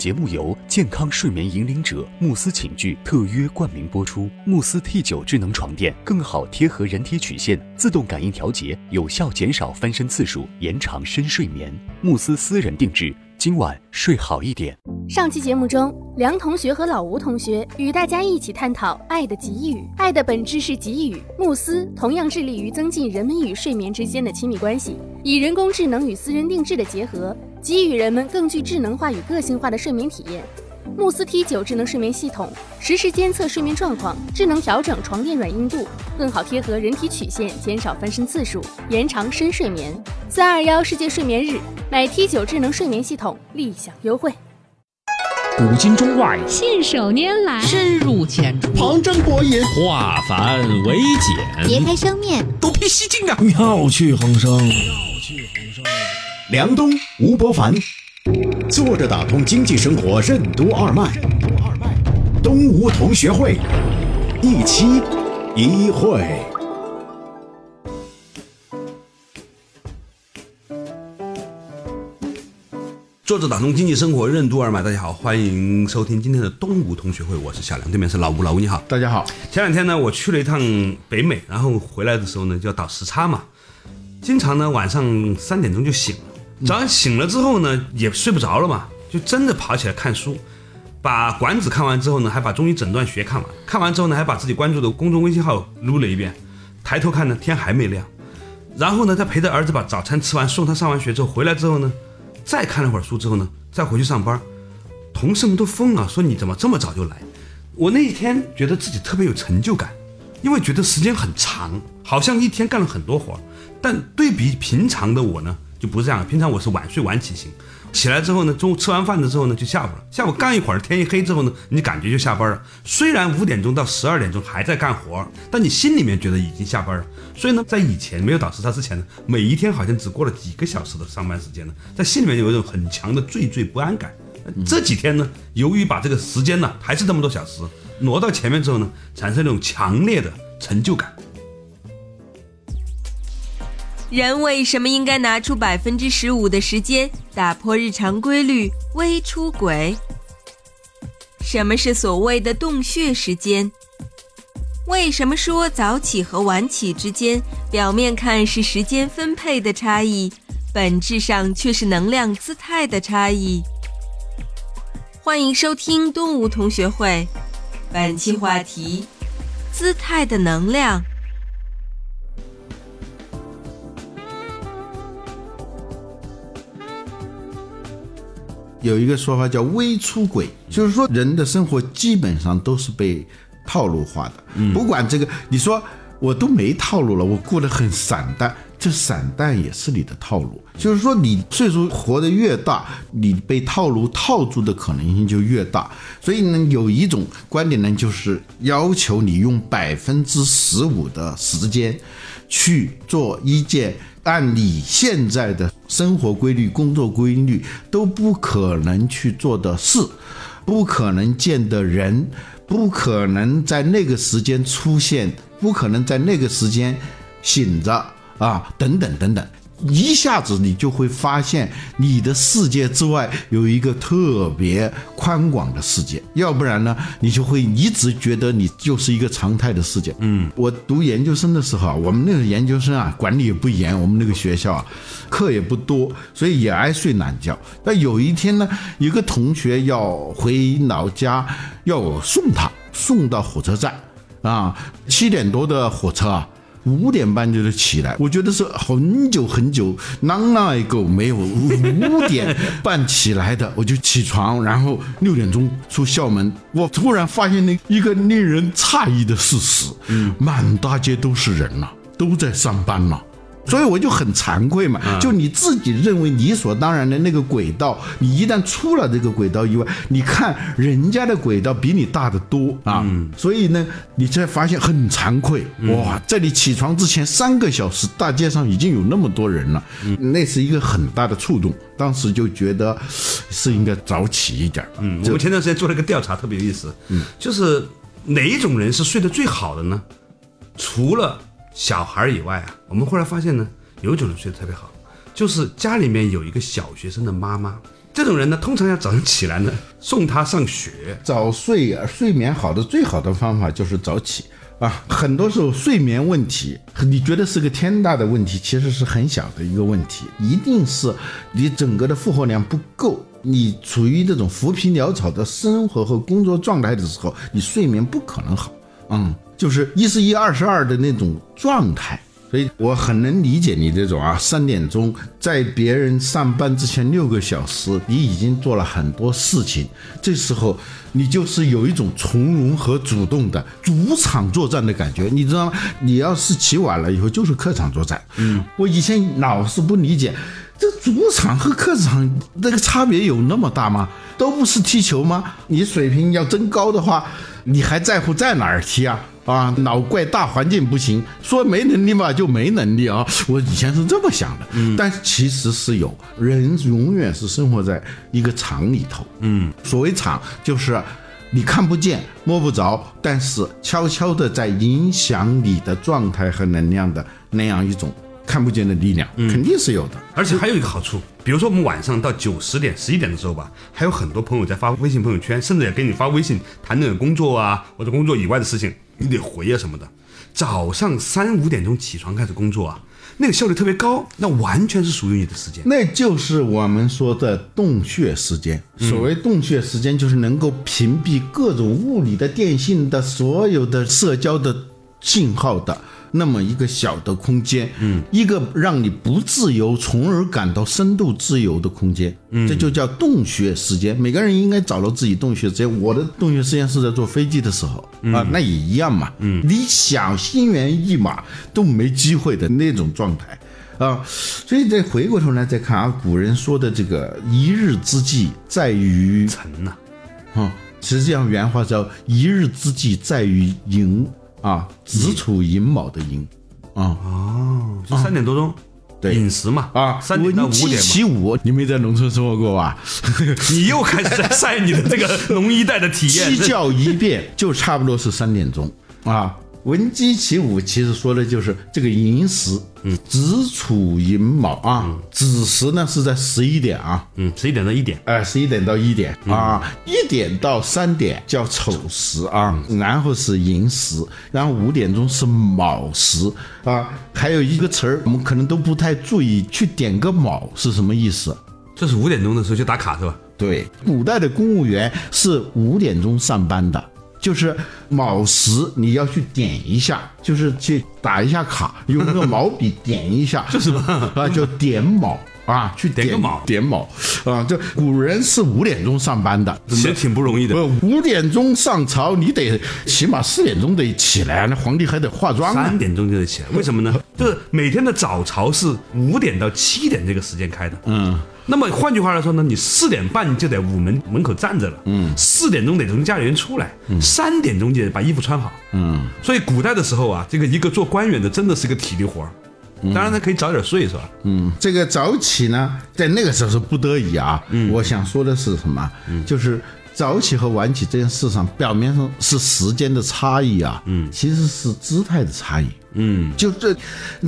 节目由健康睡眠引领者慕斯寝具特约冠名播出。慕斯 T 九智能床垫更好贴合人体曲线，自动感应调节，有效减少翻身次数，延长深睡眠。慕斯私人定制，今晚睡好一点。上期节目中，梁同学和老吴同学与大家一起探讨爱的给予。爱的本质是给予。慕斯同样致力于增进人们与睡眠之间的亲密关系，以人工智能与私人定制的结合。给予人们更具智能化与个性化的睡眠体验。慕斯 T 九智能睡眠系统实时监测睡眠状况，智能调整床垫软硬度，更好贴合人体曲线，减少翻身次数，延长深睡眠。三二幺世界睡眠日，买 T 九智能睡眠系统立享优惠。古今中外，信手拈来，深入浅出，旁征博引，化繁为简，别开生面，独辟蹊径啊！妙趣横生，妙趣横生。梁冬、吴伯凡，坐着打通经济生活任督二脉，东吴同学会，一期一会。坐着打通经济生活任督二脉，大家好，欢迎收听今天的东吴同学会，我是小梁，对面是老吴，老吴你好，大家好。前两天呢，我去了一趟北美，然后回来的时候呢，就要倒时差嘛，经常呢晚上三点钟就醒了。早上醒了之后呢，也睡不着了嘛，就真的跑起来看书，把《管子》看完之后呢，还把《中医诊断学》看完，看完之后呢，还把自己关注的公众微信号撸了一遍，抬头看呢，天还没亮，然后呢，再陪着儿子把早餐吃完，送他上完学之后回来之后呢，再看了会儿书之后呢，再回去上班，同事们都疯了，说你怎么这么早就来？我那一天觉得自己特别有成就感，因为觉得时间很长，好像一天干了很多活，但对比平常的我呢？就不是这样，平常我是晚睡晚起型，起来之后呢，中午吃完饭的时候呢，就下午了。下午干一会儿，天一黑之后呢，你感觉就下班了。虽然五点钟到十二点钟还在干活，但你心里面觉得已经下班了。所以呢，在以前没有倒时差之前呢，每一天好像只过了几个小时的上班时间呢，在心里面有一种很强的惴惴不安感。这几天呢，由于把这个时间呢，还是这么多小时挪到前面之后呢，产生那种强烈的成就感。人为什么应该拿出百分之十五的时间打破日常规律，微出轨？什么是所谓的洞穴时间？为什么说早起和晚起之间表面看是时间分配的差异，本质上却是能量姿态的差异？欢迎收听东吴同学会，本期话题：姿态的能量。有一个说法叫微出轨，就是说人的生活基本上都是被套路化的。嗯，不管这个，你说我都没套路了，我过得很散淡，这散淡也是你的套路。就是说，你岁数活得越大，你被套路套住的可能性就越大。所以呢，有一种观点呢，就是要求你用百分之十五的时间去做一件。按你现在的生活规律、工作规律都不可能去做的事，不可能见的人，不可能在那个时间出现，不可能在那个时间醒着啊，等等等等。一下子你就会发现，你的世界之外有一个特别宽广的世界，要不然呢，你就会一直觉得你就是一个常态的世界。嗯，我读研究生的时候啊，我们那个研究生啊，管理也不严，我们那个学校啊，课也不多，所以也爱睡懒觉。但有一天呢，有个同学要回老家，要我送他，送到火车站，啊，七点多的火车啊。五点半就得起来，我觉得是很久很久，long long ago 没有五点半起来的，我就起床，然后六点钟出校门，我突然发现了一个令人诧异的事实，嗯，满大街都是人了，都在上班了。所以我就很惭愧嘛，就你自己认为理所当然的那个轨道，你一旦出了这个轨道以外，你看人家的轨道比你大得多啊，所以呢，你才发现很惭愧哇，在你起床之前三个小时，大街上已经有那么多人了，那是一个很大的触动，当时就觉得是应该早起一点。嗯，我们前段时间做了一个调查，特别有意思，嗯，就是哪一种人是睡得最好的呢？除了小孩以外啊，我们后来发现呢，有一种人睡得特别好，就是家里面有一个小学生的妈妈，这种人呢，通常要早上起来呢，送他上学。早睡啊，睡眠好的最好的方法就是早起啊。很多时候睡眠问题，你觉得是个天大的问题，其实是很小的一个问题。一定是你整个的负荷量不够，你处于这种浮皮潦草的生活和工作状态的时候，你睡眠不可能好。嗯，就是一是一二十二的那种状态。所以我很能理解你这种啊，三点钟在别人上班之前六个小时，你已经做了很多事情，这时候你就是有一种从容和主动的主场作战的感觉，你知道吗？你要是起晚了以后就是客场作战。嗯，我以前老是不理解，这主场和客场那个差别有那么大吗？都不是踢球吗？你水平要真高的话，你还在乎在哪儿踢啊？啊，老怪大环境不行，说没能力嘛就没能力啊！我以前是这么想的，嗯，但其实是有人永远是生活在一个场里头，嗯，所谓场就是你看不见摸不着，但是悄悄的在影响你的状态和能量的那样一种看不见的力量，肯定是有的。而且还有一个好处，比如说我们晚上到九十点、十一点的时候吧，还有很多朋友在发微信朋友圈，甚至也给你发微信谈论工作啊或者工作以外的事情。你得回啊什么的，早上三五点钟起床开始工作啊，那个效率特别高，那完全是属于你的时间，那就是我们说的洞穴时间。所谓洞穴时间，就是能够屏蔽各种物理的、电信的、所有的社交的信号的。那么一个小的空间，嗯，一个让你不自由，从而感到深度自由的空间，嗯，这就叫洞穴时间。每个人应该找到自己洞穴时间。我的洞穴时间是在坐飞机的时候啊，那也一样嘛，嗯，你想心猿意马都没机会的那种状态啊。所以再回过头来再看啊，古人说的这个一日之计在于晨呐，啊，实际上原话叫一日之计在于寅。啊，子处寅卯的寅，啊哦，就三点多钟，对，饮食嘛，啊，三点到五点起五，你没在农村生活过吧？你又开始在晒你的这个 农一代的体验。鸡叫一遍就差不多是三点钟啊。闻鸡起舞，其实说的就是这个寅时，嗯，子处寅卯啊，子时呢是在十一点啊，嗯，十一点到一点，哎，十一点到一点啊，一点到三点叫丑时啊，然后是寅时，然后五点钟是卯时啊，还有一个词儿我们可能都不太注意，去点个卯是什么意思？这是五点钟的时候去打卡是吧？对，古代的公务员是五点钟上班的。就是卯时你要去点一下，就是去打一下卡，用那个毛笔点一下，就什么啊？叫点卯啊，去点个卯，点卯啊。这古人是五点钟上班的，其实挺不容易的。五点钟上朝，你得起码四点钟得起来，那皇帝还得化妆。三点钟就得起来，为什么呢？就是每天的早朝是五点到七点这个时间开的。嗯。那么换句话来说呢，你四点半就得午门门口站着了，嗯，四点钟得从家里人出来，嗯，三点钟就得把衣服穿好，嗯，所以古代的时候啊，这个一个做官员的真的是个体力活儿，当然他可以早点睡是吧？嗯，这个早起呢，在那个时候是不得已啊，嗯，我想说的是什么？嗯，就是。早起和晚起这件事上，表面上是时间的差异啊，嗯，其实是姿态的差异，嗯，就这，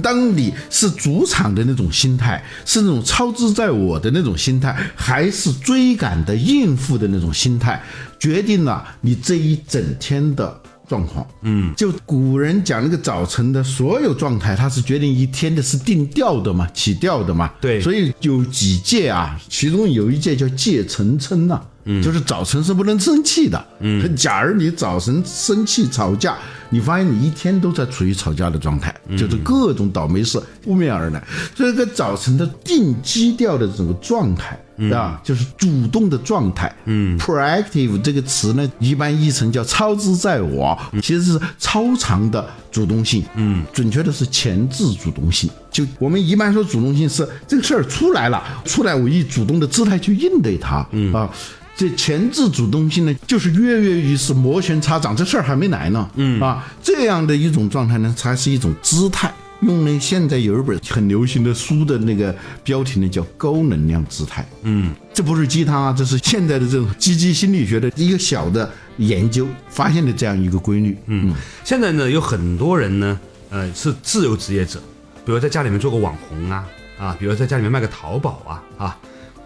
当你是主场的那种心态，是那种超支在我的那种心态，还是追赶的应付的那种心态，决定了你这一整天的状况，嗯，就古人讲那个早晨的所有状态，它是决定一天的，是定调的嘛，起调的嘛，对，所以有几届啊，其中有一届叫戒晨称呐。嗯，就是早晨是不能生气的。嗯，假如你早晨生气吵架，你发现你一天都在处于吵架的状态，就是各种倒霉事扑面而来。这个早晨的定基调的这个状态。啊，就是主动的状态。嗯，proactive 这个词呢，一般译成叫超之在我，其实是超常的主动性。嗯，准确的是前置主动性。就我们一般说主动性是这个事儿出来了，出来我以主动的姿态去应对它。嗯啊，这前置主动性呢，就是跃跃欲试、摩拳擦掌，这事儿还没来呢。嗯啊，这样的一种状态呢，才是一种姿态。用呢现在有一本很流行的书的那个标题呢，叫高能量姿态。嗯，这不是鸡汤啊，这是现在的这种积极心理学的一个小的研究发现的这样一个规律。嗯，现在呢有很多人呢，呃，是自由职业者，比如在家里面做个网红啊，啊，比如在家里面卖个淘宝啊，啊，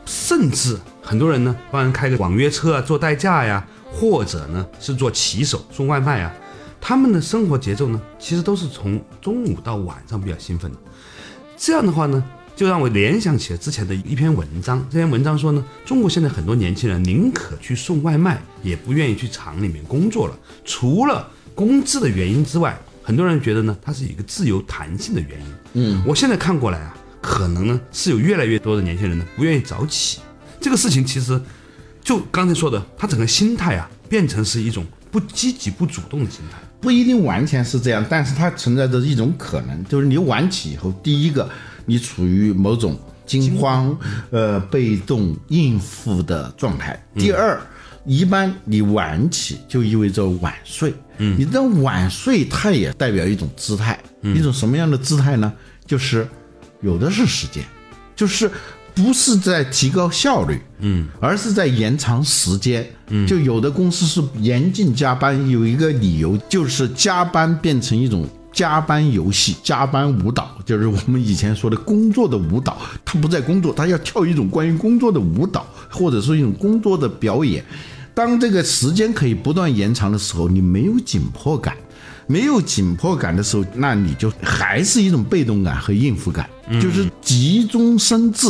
甚至很多人呢帮人开个网约车啊，做代驾呀，或者呢是做骑手送外卖啊，他们的生活节奏呢，其实都是从中午到晚上比较兴奋的。这样的话呢，就让我联想起了之前的一篇文章。这篇文章说呢，中国现在很多年轻人宁可去送外卖，也不愿意去厂里面工作了。除了工资的原因之外，很多人觉得呢，它是一个自由弹性的原因。嗯，我现在看过来啊，可能呢是有越来越多的年轻人呢不愿意早起。这个事情其实就刚才说的，他整个心态啊变成是一种不积极、不主动的心态。不一定完全是这样，但是它存在着一种可能，就是你晚起以后，第一个你处于某种惊慌、呃被动应付的状态；第二，一般你晚起就意味着晚睡。嗯，你的晚睡它也代表一种姿态，一种什么样的姿态呢？就是有的是时间，就是。不是在提高效率，嗯，而是在延长时间，嗯，就有的公司是严禁加班，有一个理由就是加班变成一种加班游戏、加班舞蹈，就是我们以前说的工作的舞蹈。他不在工作，他要跳一种关于工作的舞蹈，或者说一种工作的表演。当这个时间可以不断延长的时候，你没有紧迫感，没有紧迫感的时候，那你就还是一种被动感和应付感，就是急中生智。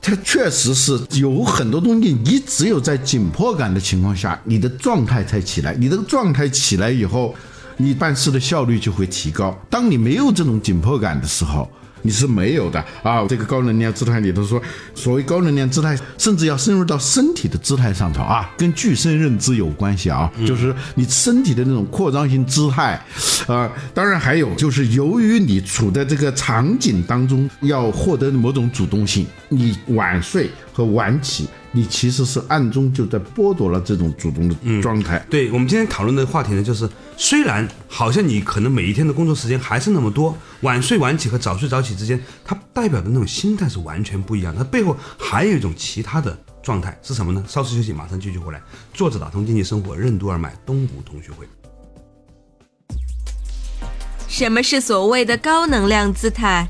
它确实是有很多东西，你只有在紧迫感的情况下，你的状态才起来。你的状态起来以后，你办事的效率就会提高。当你没有这种紧迫感的时候，你是没有的啊！这个高能量姿态里头说，所谓高能量姿态，甚至要深入到身体的姿态上头啊，跟具身认知有关系啊，就是你身体的那种扩张性姿态啊。当然还有就是，由于你处在这个场景当中，要获得某种主动性，你晚睡和晚起。你其实是暗中就在剥夺了这种主动的状态。对我们今天讨论的话题呢，就是虽然好像你可能每一天的工作时间还是那么多，晚睡晚起和早睡早起之间，它代表的那种心态是完全不一样。它背后还有一种其他的状态是什么呢？稍事休息，马上继续回来。作者打通经济生活任督二脉东吴同学会。什么是所谓的高能量姿态？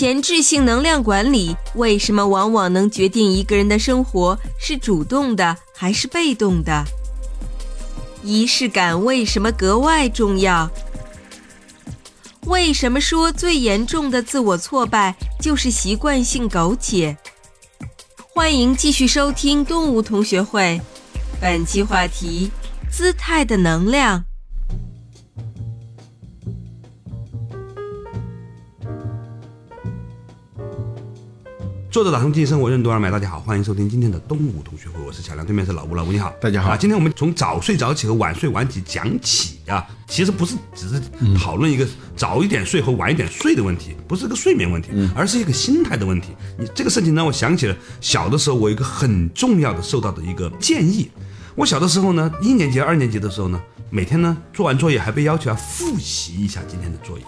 前置性能量管理为什么往往能决定一个人的生活是主动的还是被动的？仪式感为什么格外重要？为什么说最严重的自我挫败就是习惯性苟且？欢迎继续收听动物同学会，本期话题：姿态的能量。作者打通经济生活任督二脉，大家好，欢迎收听今天的东吴同学会，我是小梁，对面是老吴，老吴你好，大家好。今天我们从早睡早起和晚睡晚起讲起啊，其实不是只是讨论一个早一点睡和晚一点睡的问题，不是个睡眠问题，而是一个心态的问题。你这个事情让我想起了小的时候，我一个很重要的受到的一个建议。我小的时候呢，一年级、二年级的时候呢，每天呢做完作业还被要求要复习一下今天的作业。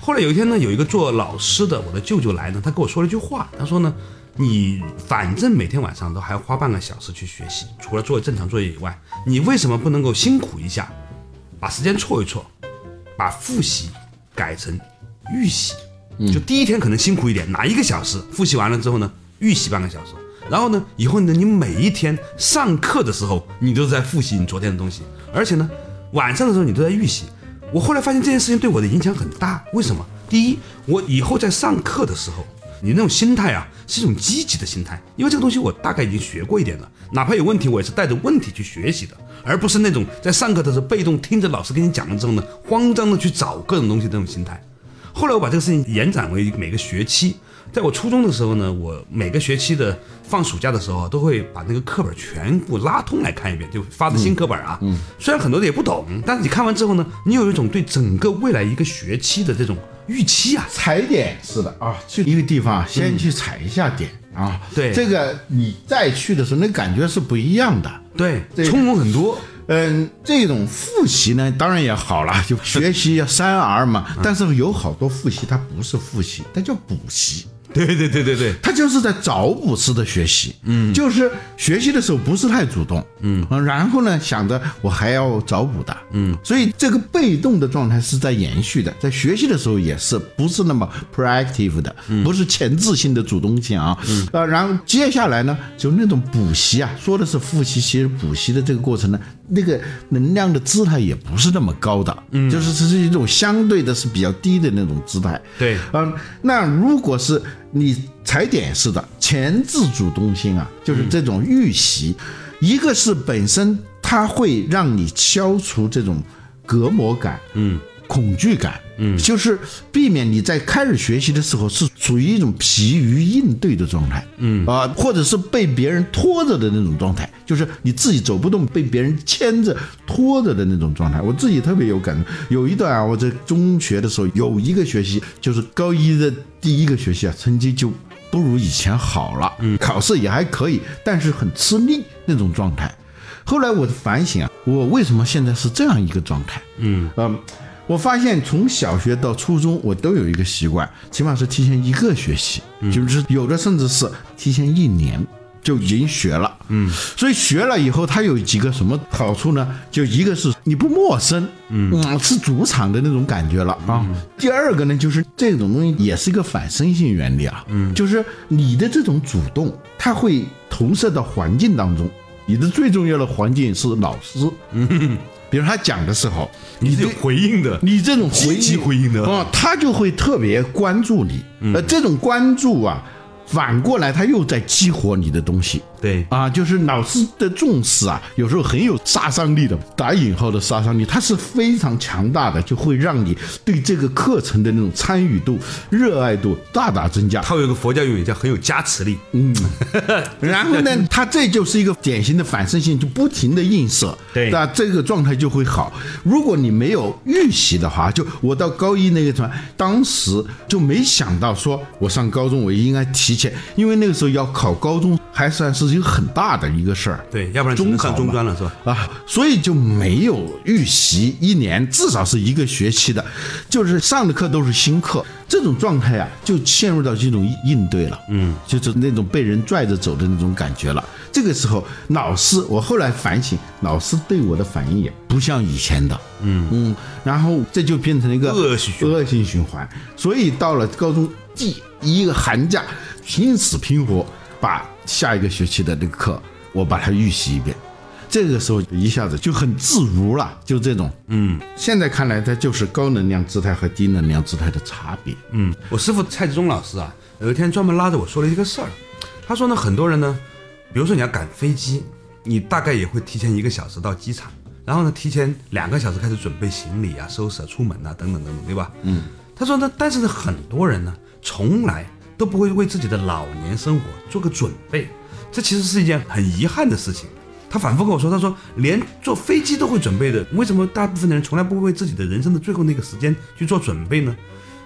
后来有一天呢，有一个做老师的我的舅舅来呢，他跟我说了一句话，他说呢，你反正每天晚上都还要花半个小时去学习，除了做正常作业以外，你为什么不能够辛苦一下，把时间错一错，把复习改成预习？就第一天可能辛苦一点，拿一个小时复习完了之后呢，预习半个小时，然后呢，以后呢，你每一天上课的时候，你都在复习你昨天的东西，而且呢，晚上的时候你都在预习。我后来发现这件事情对我的影响很大，为什么？第一，我以后在上课的时候，你那种心态啊，是一种积极的心态，因为这个东西我大概已经学过一点了，哪怕有问题，我也是带着问题去学习的，而不是那种在上课的时候被动听着老师跟你讲了之后呢，慌张的去找各种东西这种心态。后来我把这个事情延展为每个学期。在我初中的时候呢，我每个学期的放暑假的时候，都会把那个课本全部拉通来看一遍，就发的新课本啊。嗯，虽然很多的也不懂，但是你看完之后呢，你有一种对整个未来一个学期的这种预期啊。踩点是的啊，去一个地方先去踩一下点啊。对，这个你再去的时候，那感觉是不一样的。对，从容很多。嗯，这种复习呢，当然也好了，就学习要三 R 嘛。但是有好多复习它不是复习，它叫补习。对对对对对，他就是在找补式的学习，嗯，就是学习的时候不是太主动，嗯，然后呢想着我还要找补的，嗯，所以这个被动的状态是在延续的，在学习的时候也是不是那么 proactive 的，不是前置性的主动性啊，嗯，呃，然后接下来呢就那种补习啊，说的是复习，其实补习的这个过程呢，那个能量的姿态也不是那么高的，嗯，就是这是一种相对的是比较低的那种姿态，对。嗯，那如果是你踩点式的前置主动性啊，就是这种预习，一个是本身它会让你消除这种隔膜感，嗯，恐惧感，嗯，就是避免你在开始学习的时候是处于一种疲于应对的状态，嗯啊，或者是被别人拖着的那种状态，就是你自己走不动，被别人牵着拖着的那种状态。我自己特别有感受，有一段啊，我在中学的时候有一个学习，就是高一的第一个学期啊，成绩就不如以前好了，嗯，考试也还可以，但是很吃力那种状态。后来我反省啊，我为什么现在是这样一个状态？嗯我发现从小学到初中，我都有一个习惯，起码是提前一个学期，就是有的甚至是提前一年就已经学了。嗯，所以学了以后，它有几个什么好处呢？就一个是你不陌生，嗯，是主场的那种感觉了啊。第二个呢，就是这种东西也是一个反身性原理啊，嗯，就是你的这种主动，它会投射到环境当中。你的最重要的环境是老师，嗯，比如他讲的时候，你是有回应的，你这种回积极回应的。哦，他就会特别关注你，呃，这种关注啊，反过来他又在激活你的东西，对啊，就是老师的重视啊，有时候很有杀伤力的，打引号的杀伤力，它是非常强大的，就会让你对这个课程的那种参与度、热爱度大大增加。它有一个佛教用语叫很有加持力，嗯，然后呢，它这就是一个典型的反身性，就不停的映射，对那这个状态就会好。如果你没有预习的话，就我到高一那个团，当时就没想到说我上高中我应该提前，因为那个时候要考高中，还算是一个很大的一个事儿。对，要不然中考中专了是吧？啊，所以就没有预习一年，至少是一个学期的，就是上的课都是新课，这种状态啊，就陷入到这种应对了，嗯，就是那种被人拽着走的那种感觉了。这个时候，老师，我后来反省，老师对我的反应也不像以前的，嗯嗯，然后这就变成了一个恶性恶性循环。所以到了高中第一个寒假，拼死拼活把下一个学期的那个课我把它预习一遍。这个时候一下子就很自如了，就这种，嗯，现在看来，它就是高能量姿态和低能量姿态的差别。嗯，我师傅蔡志忠老师啊，有一天专门拉着我说了一个事儿，他说呢，很多人呢，比如说你要赶飞机，你大概也会提前一个小时到机场，然后呢，提前两个小时开始准备行李啊、收拾啊、出门啊等等等等，对吧？嗯，他说呢，但是呢，很多人呢，从来都不会为自己的老年生活做个准备，这其实是一件很遗憾的事情。他反复跟我说，他说连坐飞机都会准备的，为什么大部分的人从来不会为自己的人生的最后那个时间去做准备呢？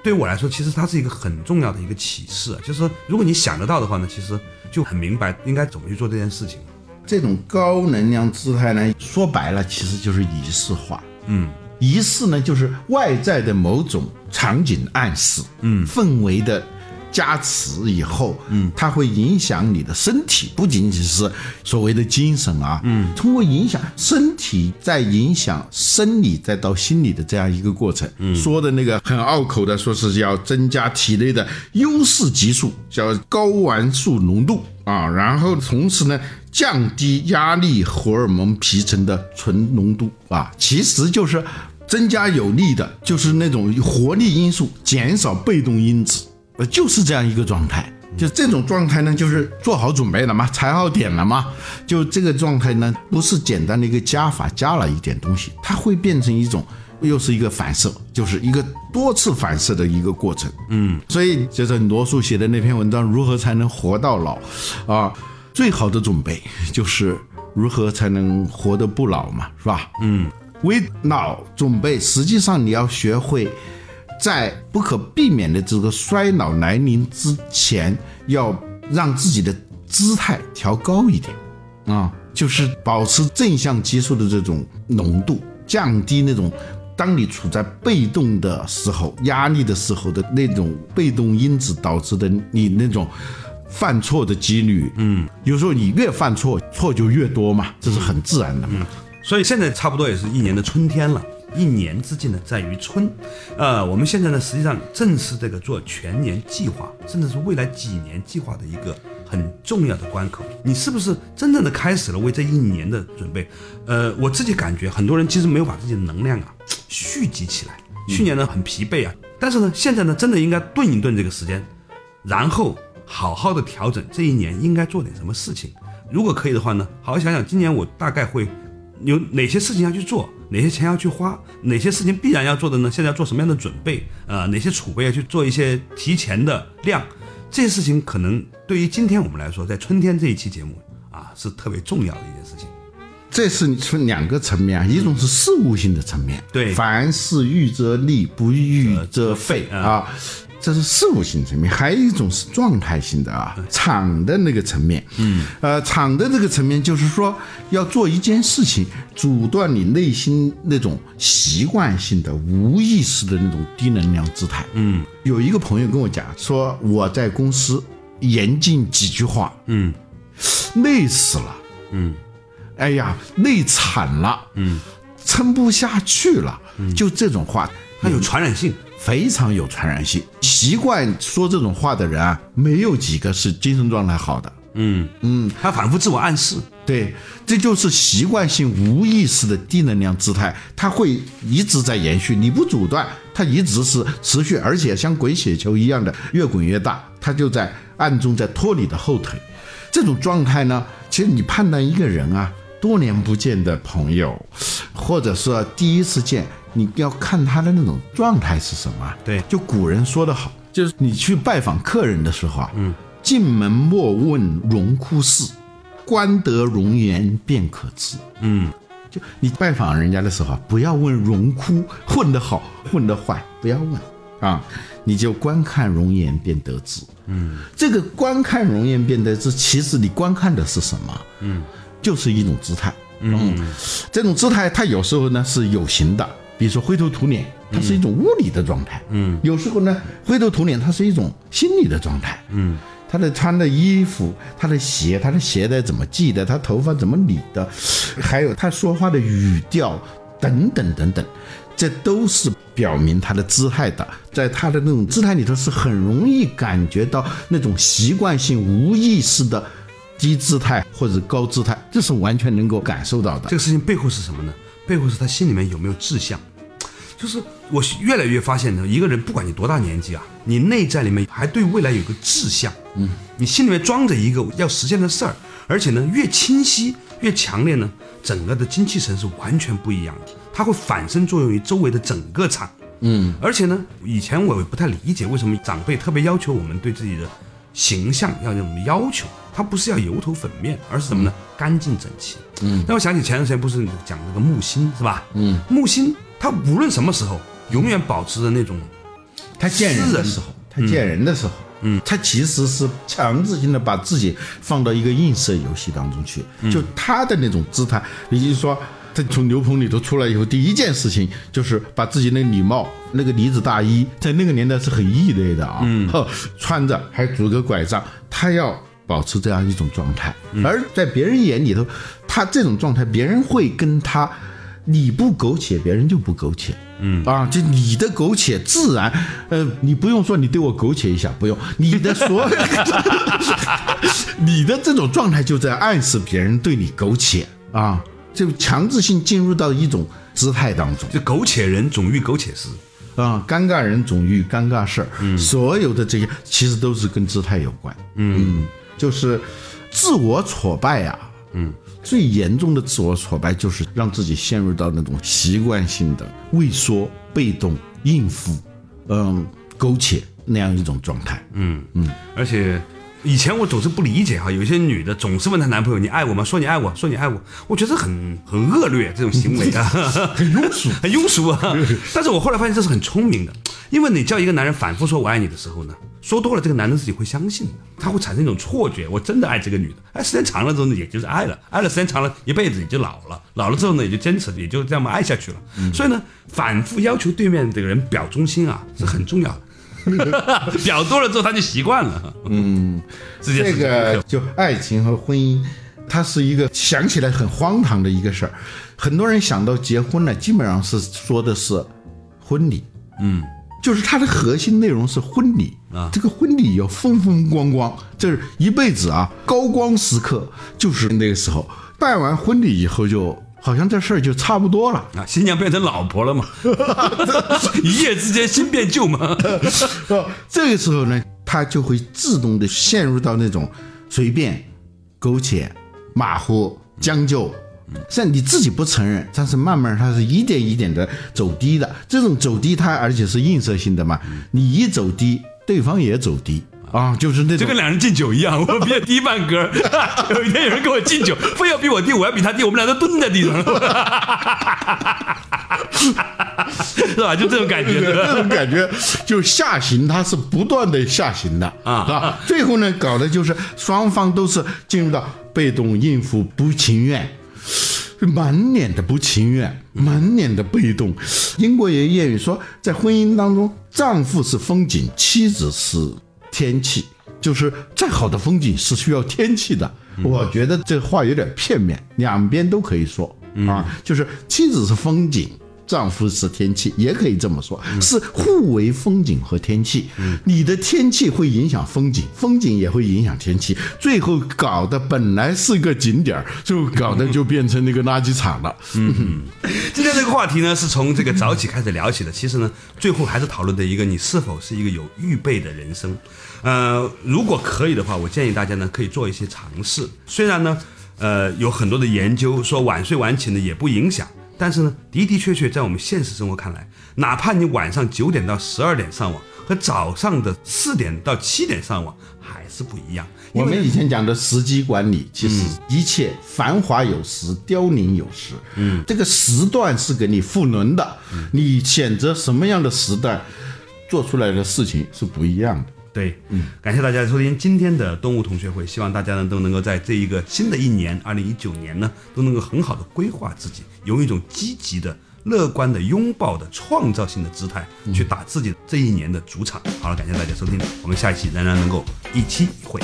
对于我来说，其实它是一个很重要的一个启示啊，就是说，如果你想得到的话呢，其实就很明白应该怎么去做这件事情。这种高能量姿态呢，说白了其实就是仪式化。嗯，仪式呢，就是外在的某种场景暗示，嗯，氛围的加持以后，嗯，它会影响你的身体，不仅仅是所谓的精神啊，嗯，通过影响身体，再影响生理，再到心理的这样一个过程。嗯，说的那个很拗口的，说是要增加体内的优势激素，叫睾丸素浓度啊，然后同时呢。降低压力荷尔蒙皮层的纯浓度啊，其实就是增加有利的，就是那种活力因素，减少被动因子，呃，就是这样一个状态。就这种状态呢，就是做好准备了嘛，踩好点了嘛。就这个状态呢，不是简单的一个加法，加了一点东西，它会变成一种，又是一个反射，就是一个多次反射的一个过程。嗯，所以就是罗素写的那篇文章《如何才能活到老》，啊。最好的准备就是如何才能活得不老嘛，是吧？嗯，为老准备，实际上你要学会在不可避免的这个衰老来临之前，要让自己的姿态调高一点啊，就是保持正向激素的这种浓度，降低那种当你处在被动的时候、压力的时候的那种被动因子导致的你那种犯错的几率，嗯，有时候你越犯错，错就越多嘛，这是很自然的嘛。所以现在差不多也是一年的春天了。一年之计呢，在于春。呃，我们现在呢，实际上正是这个做全年计划，甚至是未来几年计划的一个很重要的关口。你是不是真正的开始了为这一年的准备？呃，我自己感觉很多人其实没有把自己的能量啊蓄积起来。去年呢很疲惫啊，但是呢，现在呢，真的应该顿一顿这个时间，然后好好的调整这一年应该做点什么事情。如果可以的话呢，好好想想今年我大概会。有哪些事情要去做，哪些钱要去花，哪些事情必然要做的呢？现在要做什么样的准备？呃，哪些储备要去做一些提前的量？这些事情可能对于今天我们来说，在春天这一期节目啊，是特别重要的一件事情。这是从两个层面啊，一种是事务性的层面，对，凡事预则立，不预则废啊。这是事务性层面，还有一种是状态性的啊，场的那个层面。嗯，呃，场的这个层面就是说，要做一件事情，阻断你内心那种习惯性的、无意识的那种低能量姿态。嗯，有一个朋友跟我讲说，我在公司严禁几句话，嗯，累死了，嗯，哎呀，累惨了，嗯，撑不下去了，就这种话，它有传染性。非常有传染性，习惯说这种话的人啊，没有几个是精神状态好的。嗯嗯，他反复自我暗示，对，这就是习惯性无意识的低能量姿态，它会一直在延续。你不阻断，它一直是持续，而且像滚雪球一样的越滚越大，它就在暗中在拖你的后腿。这种状态呢，其实你判断一个人啊，多年不见的朋友，或者说第一次见。你要看他的那种状态是什么？对，就古人说的好，就是你去拜访客人的时候啊，嗯，进门莫问荣枯事，观得容颜便可知。嗯，就你拜访人家的时候啊，不要问荣枯混得好混得坏，不要问啊，你就观看容颜便得知。嗯，这个观看容颜便得知，其实你观看的是什么？嗯，就是一种姿态。嗯，这种姿态它有时候呢是有形的。比如说灰头土脸，它是一种物理的状态。嗯，有时候呢，灰头土脸它是一种心理的状态。嗯，他的穿的衣服，他的鞋，他的鞋带怎么系的，他头发怎么理的，还有他说话的语调等等等等，这都是表明他的姿态的。在他的那种姿态里头，是很容易感觉到那种习惯性无意识的低姿态或者高姿态，这是完全能够感受到的。这个事情背后是什么呢？背后是他心里面有没有志向，就是我越来越发现呢，一个人不管你多大年纪啊，你内在里面还对未来有个志向，嗯，你心里面装着一个要实现的事儿，而且呢越清晰越强烈呢，整个的精气神是完全不一样的，它会反身作用于周围的整个场，嗯，而且呢，以前我也不太理解为什么长辈特别要求我们对自己的形象要有要求。它不是要油头粉面，而是什么呢？干净整齐。嗯，让我想起前段时间不是讲那个木星是吧？嗯，木星他无论什么时候，永远保持着那种，他见人的时候，他见人的时候，嗯，他其实是强制性的把自己放到一个映射游戏当中去，就他的那种姿态，也就是说。他从牛棚里头出来以后，第一件事情就是把自己那礼帽、那个呢子大衣，在那个年代是很异类的啊，嗯，穿着还拄个拐杖，他要。保持这样一种状态，而在别人眼里头，他这种状态，别人会跟他，你不苟且，别人就不苟且，嗯。啊，就你的苟且自然，呃，你不用说你对我苟且一下，不用，你的所有，你的这种状态就在暗示别人对你苟且啊，就强制性进入到一种姿态当中，就苟且人总遇苟且事，啊，尴尬人总遇尴尬事儿，嗯，所有的这些其实都是跟姿态有关，嗯。就是自我挫败呀，嗯，最严重的自我挫败就是让自己陷入到那种习惯性的畏缩、被动、应付，嗯，苟且那样一种状态，嗯。嗯，而且。以前我总是不理解哈，有些女的总是问她男朋友：“你爱我吗？”说你爱我，说你爱我，我觉得很很恶劣这种行为啊，很庸俗，很庸俗啊。但是我后来发现这是很聪明的，因为你叫一个男人反复说我爱你的时候呢，说多了，这个男人自己会相信的，他会产生一种错觉，我真的爱这个女的。哎，时间长了之后呢，也就是爱了，爱了时间长了，一辈子也就老了，老了之后呢，也就坚持，也就这样爱下去了。所以呢，反复要求对面这个人表忠心啊，是很重要的。表多了之后，他就习惯了。嗯，这这个就爱情和婚姻，它是一个想起来很荒唐的一个事儿。很多人想到结婚呢，基本上是说的是婚礼。嗯，就是它的核心内容是婚礼啊，这个婚礼要风风光光，这是一辈子啊高光时刻，就是那个时候办完婚礼以后就。好像这事儿就差不多了啊，新娘变成老婆了嘛，一夜之间新变旧嘛。这个时候呢，他就会自动的陷入到那种随便、苟且、马虎、将就，虽然你自己不承认，但是慢慢它是一点一点的走低的。这种走低，它而且是映射性的嘛，你一走低，对方也走低。啊，就是那种，就跟两人敬酒一样，我比他低半格。有一天有人给我敬酒，非要比我低，我要比他低，我们俩都蹲在地上，是吧？就这种感觉，这种感觉就下行，它是不断的下行的啊啊！最后呢，搞的就是双方都是进入到被动应付、不情愿，满脸的不情愿，满脸的被动。英国有谚语说，在婚姻当中，丈夫是风景，妻子是。天气就是再好的风景是需要天气的，我觉得这话有点片面，两边都可以说啊，就是妻子是风景。丈夫是天气，也可以这么说，是互为风景和天气。你的天气会影响风景，风景也会影响天气，最后搞得本来是个景点儿，就搞得就变成那个垃圾场了。嗯，今天这个话题呢，是从这个早起开始聊起的。其实呢，最后还是讨论的一个你是否是一个有预备的人生。呃，如果可以的话，我建议大家呢可以做一些尝试。虽然呢，呃，有很多的研究说晚睡晚起呢也不影响。但是呢，的的确确，在我们现实生活看来，哪怕你晚上九点到十二点上网，和早上的四点到七点上网还是不一样。我们以前讲的时机管理，其实一切繁华有时，凋零有时。嗯，这个时段是给你赋能的，你选择什么样的时段，做出来的事情是不一样的。对，嗯，感谢大家收听今天的动物同学会，希望大家呢都能够在这一个新的一年，二零一九年呢，都能够很好的规划自己，用一种积极的、乐观的、拥抱的、创造性的姿态去打自己这一年的主场。好了，感谢大家收听，我们下一期仍然能够一期一会。